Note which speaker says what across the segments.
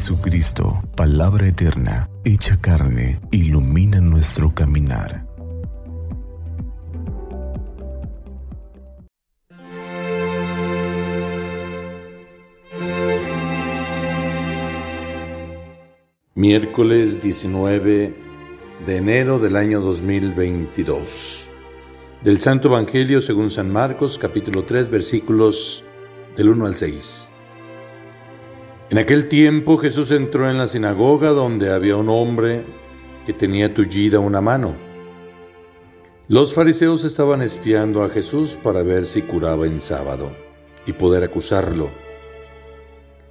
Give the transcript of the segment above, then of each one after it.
Speaker 1: Jesucristo, palabra eterna, hecha carne, ilumina nuestro caminar.
Speaker 2: Miércoles 19 de enero del año 2022. Del Santo Evangelio según San Marcos capítulo 3 versículos del 1 al 6. En aquel tiempo Jesús entró en la sinagoga donde había un hombre que tenía tullida una mano. Los fariseos estaban espiando a Jesús para ver si curaba en sábado y poder acusarlo.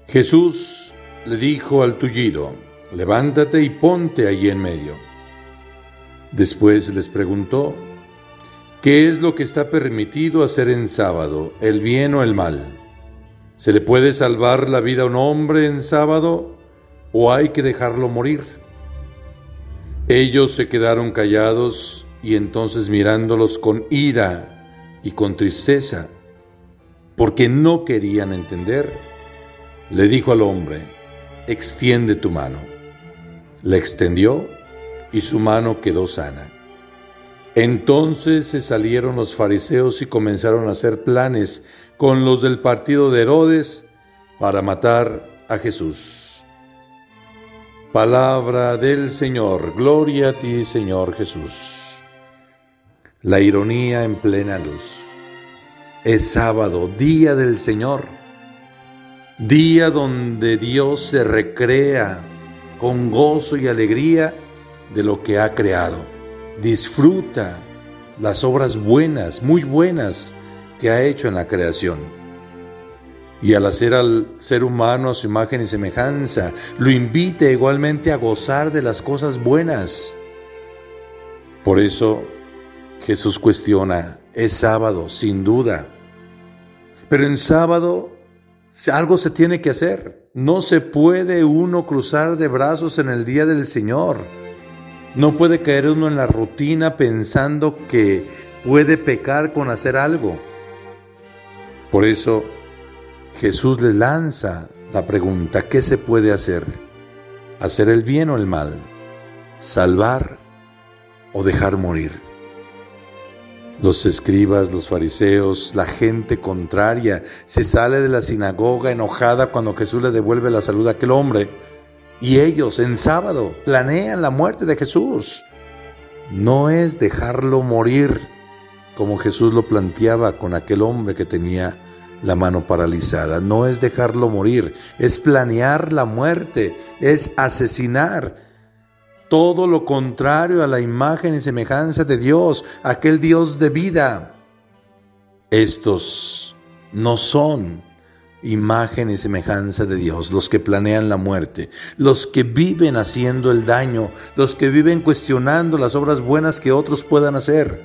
Speaker 2: Jesús le dijo al tullido, levántate y ponte allí en medio. Después les preguntó, ¿qué es lo que está permitido hacer en sábado, el bien o el mal? ¿Se le puede salvar la vida a un hombre en sábado o hay que dejarlo morir? Ellos se quedaron callados y entonces mirándolos con ira y con tristeza, porque no querían entender, le dijo al hombre, extiende tu mano. Le extendió y su mano quedó sana. Entonces se salieron los fariseos y comenzaron a hacer planes con los del partido de Herodes para matar a Jesús. Palabra del Señor, gloria a ti Señor Jesús. La ironía en plena luz. Es sábado, día del Señor, día donde Dios se recrea con gozo y alegría de lo que ha creado. Disfruta las obras buenas, muy buenas, que ha hecho en la creación. Y al hacer al ser humano a su imagen y semejanza, lo invita igualmente a gozar de las cosas buenas. Por eso Jesús cuestiona, es sábado, sin duda. Pero en sábado algo se tiene que hacer. No se puede uno cruzar de brazos en el día del Señor. No puede caer uno en la rutina pensando que puede pecar con hacer algo. Por eso Jesús le lanza la pregunta, ¿qué se puede hacer? ¿Hacer el bien o el mal? ¿Salvar o dejar morir? Los escribas, los fariseos, la gente contraria se sale de la sinagoga enojada cuando Jesús le devuelve la salud a aquel hombre. Y ellos en sábado planean la muerte de Jesús. No es dejarlo morir como Jesús lo planteaba con aquel hombre que tenía la mano paralizada. No es dejarlo morir, es planear la muerte, es asesinar. Todo lo contrario a la imagen y semejanza de Dios, aquel Dios de vida. Estos no son imagen y semejanza de Dios, los que planean la muerte, los que viven haciendo el daño, los que viven cuestionando las obras buenas que otros puedan hacer.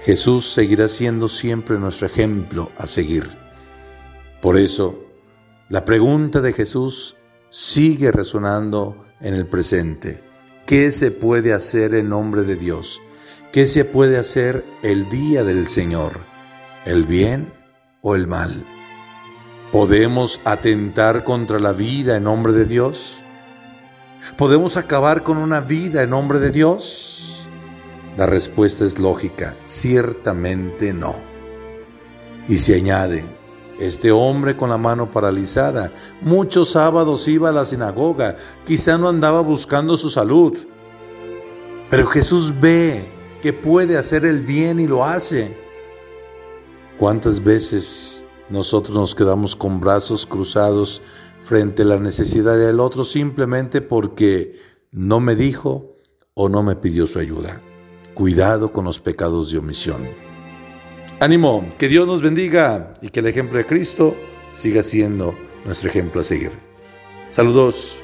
Speaker 2: Jesús seguirá siendo siempre nuestro ejemplo a seguir. Por eso, la pregunta de Jesús sigue resonando en el presente. ¿Qué se puede hacer en nombre de Dios? ¿Qué se puede hacer el día del Señor? ¿El bien o el mal? ¿Podemos atentar contra la vida en nombre de Dios? ¿Podemos acabar con una vida en nombre de Dios? La respuesta es lógica, ciertamente no. Y se añade, este hombre con la mano paralizada, muchos sábados iba a la sinagoga, quizá no andaba buscando su salud, pero Jesús ve que puede hacer el bien y lo hace. ¿Cuántas veces nosotros nos quedamos con brazos cruzados frente a la necesidad del otro simplemente porque no me dijo o no me pidió su ayuda? cuidado con los pecados de omisión. Ánimo, que Dios nos bendiga y que el ejemplo de Cristo siga siendo nuestro ejemplo a seguir. Saludos.